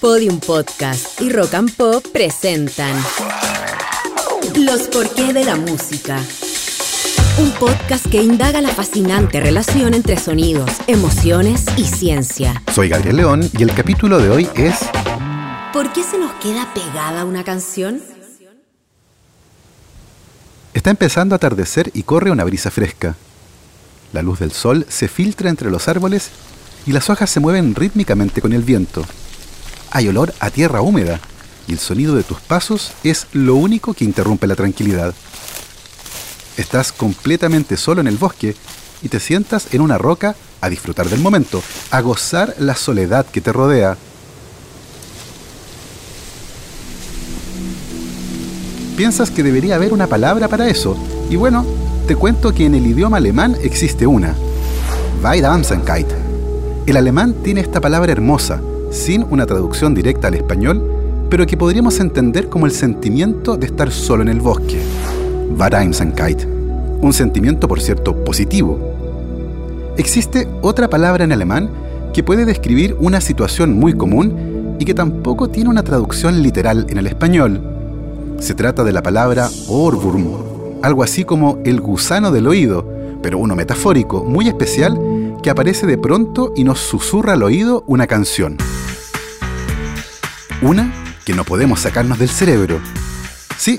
Podium Podcast y Rock and Pop presentan Los porqué de la música. Un podcast que indaga la fascinante relación entre sonidos, emociones y ciencia. Soy Gabriel León y el capítulo de hoy es ¿Por qué se nos queda pegada una canción? Está empezando a atardecer y corre una brisa fresca. La luz del sol se filtra entre los árboles y las hojas se mueven rítmicamente con el viento. Hay olor a tierra húmeda y el sonido de tus pasos es lo único que interrumpe la tranquilidad. Estás completamente solo en el bosque y te sientas en una roca a disfrutar del momento, a gozar la soledad que te rodea. Piensas que debería haber una palabra para eso, y bueno, te cuento que en el idioma alemán existe una. Weisamkeit. El alemán tiene esta palabra hermosa, sin una traducción directa al español, pero que podríamos entender como el sentimiento de estar solo en el bosque. Weisamkeit. Un sentimiento, por cierto, positivo. Existe otra palabra en alemán que puede describir una situación muy común y que tampoco tiene una traducción literal en el español. Se trata de la palabra Ohrwurm, algo así como el gusano del oído, pero uno metafórico, muy especial, que aparece de pronto y nos susurra al oído una canción. Una que no podemos sacarnos del cerebro. Sí,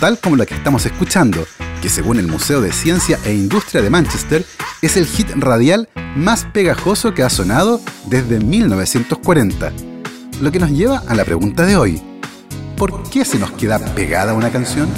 tal como la que estamos escuchando, que según el Museo de Ciencia e Industria de Manchester es el hit radial más pegajoso que ha sonado desde 1940. Lo que nos lleva a la pregunta de hoy. ¿Por qué se nos queda pegada una canción?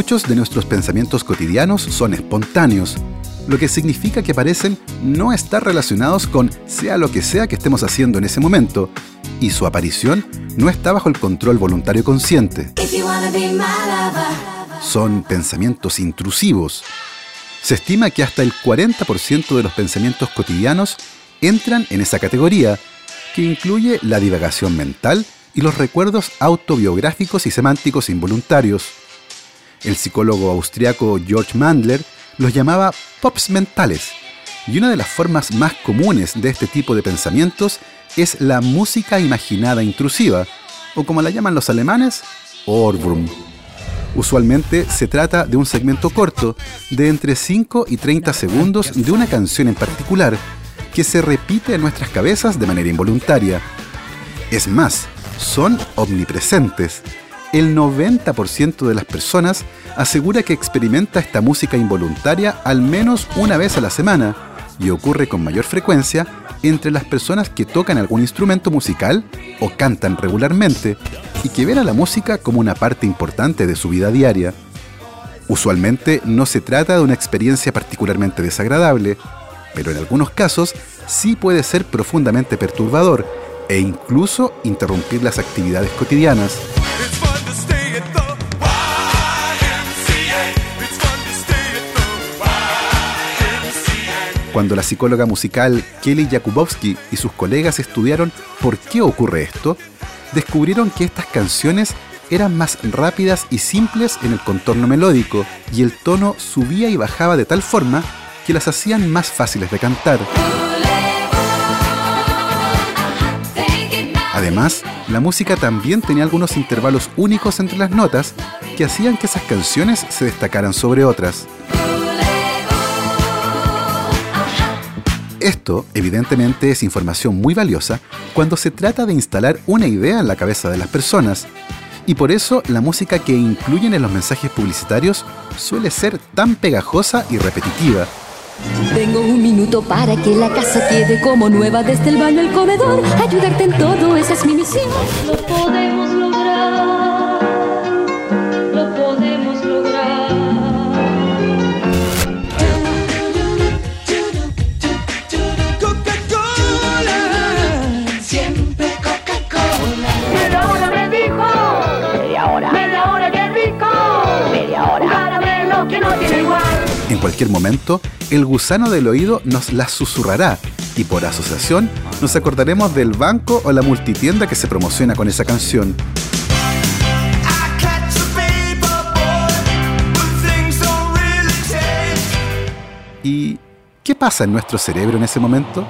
Muchos de nuestros pensamientos cotidianos son espontáneos, lo que significa que parecen no estar relacionados con sea lo que sea que estemos haciendo en ese momento, y su aparición no está bajo el control voluntario consciente. Son pensamientos intrusivos. Se estima que hasta el 40% de los pensamientos cotidianos entran en esa categoría, que incluye la divagación mental y los recuerdos autobiográficos y semánticos involuntarios. El psicólogo austriaco George Mandler los llamaba pops mentales, y una de las formas más comunes de este tipo de pensamientos es la música imaginada intrusiva, o como la llaman los alemanes, Ohrwurm. Usualmente se trata de un segmento corto, de entre 5 y 30 segundos de una canción en particular, que se repite en nuestras cabezas de manera involuntaria. Es más, son omnipresentes. El 90% de las personas asegura que experimenta esta música involuntaria al menos una vez a la semana y ocurre con mayor frecuencia entre las personas que tocan algún instrumento musical o cantan regularmente y que ven a la música como una parte importante de su vida diaria. Usualmente no se trata de una experiencia particularmente desagradable, pero en algunos casos sí puede ser profundamente perturbador e incluso interrumpir las actividades cotidianas. Cuando la psicóloga musical Kelly Jakubowski y sus colegas estudiaron por qué ocurre esto, descubrieron que estas canciones eran más rápidas y simples en el contorno melódico y el tono subía y bajaba de tal forma que las hacían más fáciles de cantar. Además, la música también tenía algunos intervalos únicos entre las notas que hacían que esas canciones se destacaran sobre otras. Esto, evidentemente, es información muy valiosa cuando se trata de instalar una idea en la cabeza de las personas. Y por eso la música que incluyen en los mensajes publicitarios suele ser tan pegajosa y repetitiva. Tengo un minuto para que la casa quede como nueva desde el baño al comedor. Ayudarte en todo, esa es mi misión. Lo podemos lograr. Cualquier momento, el gusano del oído nos las susurrará y por asociación nos acordaremos del banco o la multitienda que se promociona con esa canción. ¿Y qué pasa en nuestro cerebro en ese momento?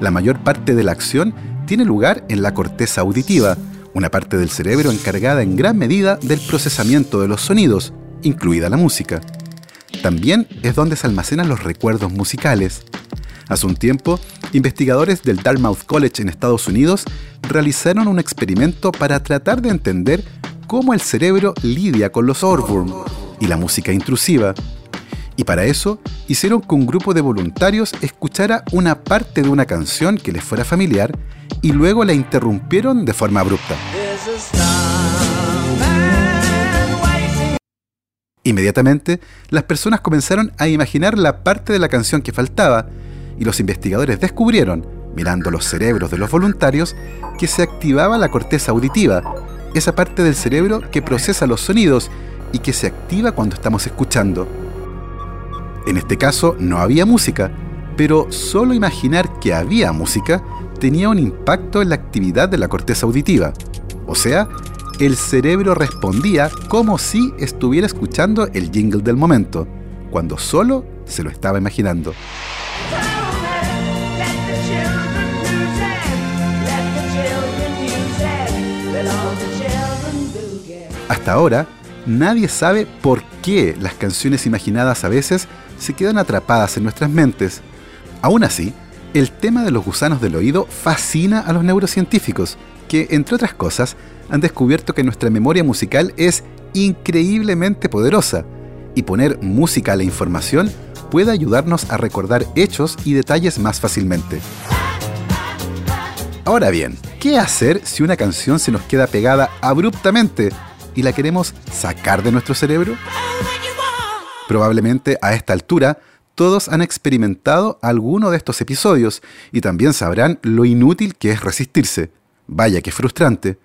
La mayor parte de la acción tiene lugar en la corteza auditiva, una parte del cerebro encargada en gran medida del procesamiento de los sonidos, incluida la música. También es donde se almacenan los recuerdos musicales. Hace un tiempo, investigadores del Dartmouth College en Estados Unidos realizaron un experimento para tratar de entender cómo el cerebro lidia con los ohrwurm y la música intrusiva. Y para eso hicieron que un grupo de voluntarios escuchara una parte de una canción que les fuera familiar y luego la interrumpieron de forma abrupta. Inmediatamente, las personas comenzaron a imaginar la parte de la canción que faltaba y los investigadores descubrieron, mirando los cerebros de los voluntarios, que se activaba la corteza auditiva, esa parte del cerebro que procesa los sonidos y que se activa cuando estamos escuchando. En este caso no había música, pero solo imaginar que había música tenía un impacto en la actividad de la corteza auditiva. O sea, el cerebro respondía como si estuviera escuchando el jingle del momento, cuando solo se lo estaba imaginando. Hasta ahora, nadie sabe por qué las canciones imaginadas a veces se quedan atrapadas en nuestras mentes. Aún así, el tema de los gusanos del oído fascina a los neurocientíficos, que, entre otras cosas, han descubierto que nuestra memoria musical es increíblemente poderosa y poner música a la información puede ayudarnos a recordar hechos y detalles más fácilmente. Ahora bien, ¿qué hacer si una canción se nos queda pegada abruptamente y la queremos sacar de nuestro cerebro? Probablemente a esta altura todos han experimentado alguno de estos episodios y también sabrán lo inútil que es resistirse. Vaya que frustrante.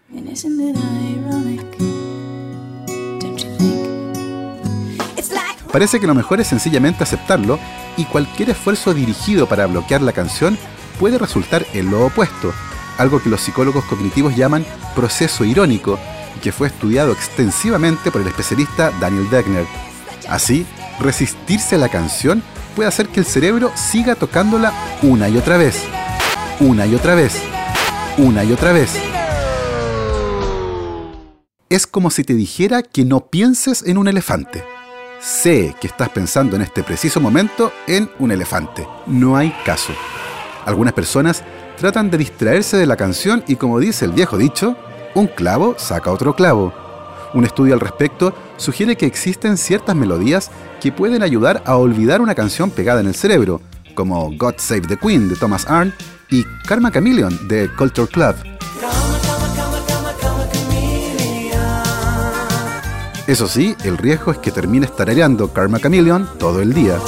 Parece que lo mejor es sencillamente aceptarlo y cualquier esfuerzo dirigido para bloquear la canción puede resultar en lo opuesto, algo que los psicólogos cognitivos llaman proceso irónico y que fue estudiado extensivamente por el especialista Daniel Degner. Así, resistirse a la canción puede hacer que el cerebro siga tocándola una y otra vez, una y otra vez, una y otra vez. Es como si te dijera que no pienses en un elefante. Sé que estás pensando en este preciso momento en un elefante. No hay caso. Algunas personas tratan de distraerse de la canción y como dice el viejo dicho, un clavo saca otro clavo. Un estudio al respecto sugiere que existen ciertas melodías que pueden ayudar a olvidar una canción pegada en el cerebro, como God Save the Queen de Thomas Arndt y Karma Chameleon de Culture Club. Eso sí, el riesgo es que termines tarareando Karma Chameleon todo el día.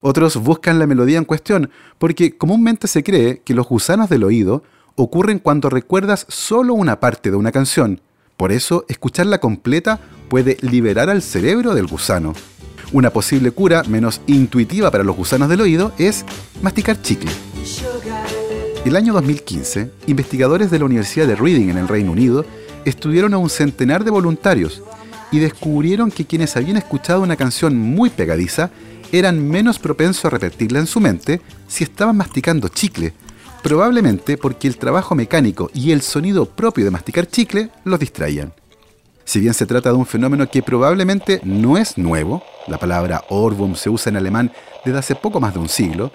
Otros buscan la melodía en cuestión porque comúnmente se cree que los gusanos del oído ocurren cuando recuerdas solo una parte de una canción por eso, escucharla completa puede liberar al cerebro del gusano. Una posible cura menos intuitiva para los gusanos del oído es masticar chicle. El año 2015, investigadores de la Universidad de Reading en el Reino Unido estudiaron a un centenar de voluntarios y descubrieron que quienes habían escuchado una canción muy pegadiza eran menos propensos a repetirla en su mente si estaban masticando chicle, probablemente porque el trabajo mecánico y el sonido propio de masticar chicle los distraían. Si bien se trata de un fenómeno que probablemente no es nuevo, la palabra Ohrwurm se usa en alemán desde hace poco más de un siglo,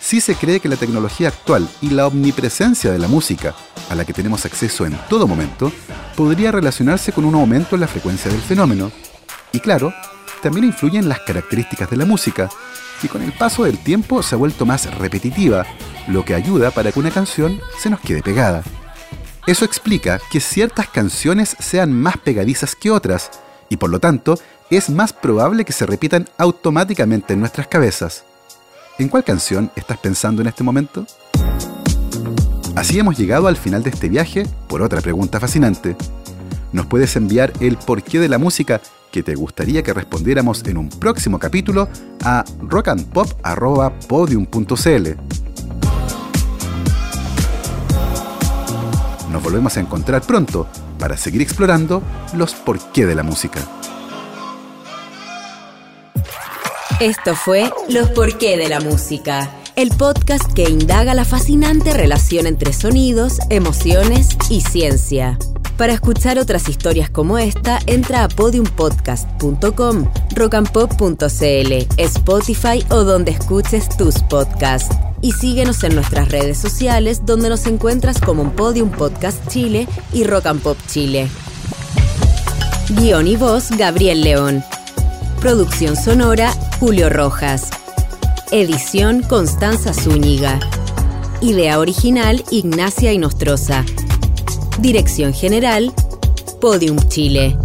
sí se cree que la tecnología actual y la omnipresencia de la música, a la que tenemos acceso en todo momento, podría relacionarse con un aumento en la frecuencia del fenómeno. Y claro, también influyen las características de la música, que con el paso del tiempo se ha vuelto más repetitiva, lo que ayuda para que una canción se nos quede pegada. Eso explica que ciertas canciones sean más pegadizas que otras, y por lo tanto es más probable que se repitan automáticamente en nuestras cabezas. ¿En cuál canción estás pensando en este momento? Así hemos llegado al final de este viaje por otra pregunta fascinante. ¿Nos puedes enviar el porqué de la música que te gustaría que respondiéramos en un próximo capítulo a rockandpop.podium.cl. Nos volvemos a encontrar pronto para seguir explorando los porqué de la música. Esto fue Los porqué de la música, el podcast que indaga la fascinante relación entre sonidos, emociones y ciencia. Para escuchar otras historias como esta, entra a podiumpodcast.com, rockandpop.cl, Spotify o donde escuches tus podcasts. Y síguenos en nuestras redes sociales donde nos encuentras como Podium Podcast Chile y Rock and Pop Chile. Guión y voz Gabriel León. Producción sonora Julio Rojas. Edición Constanza Zúñiga. Idea original Ignacia Inostroza. Dirección General Podium Chile.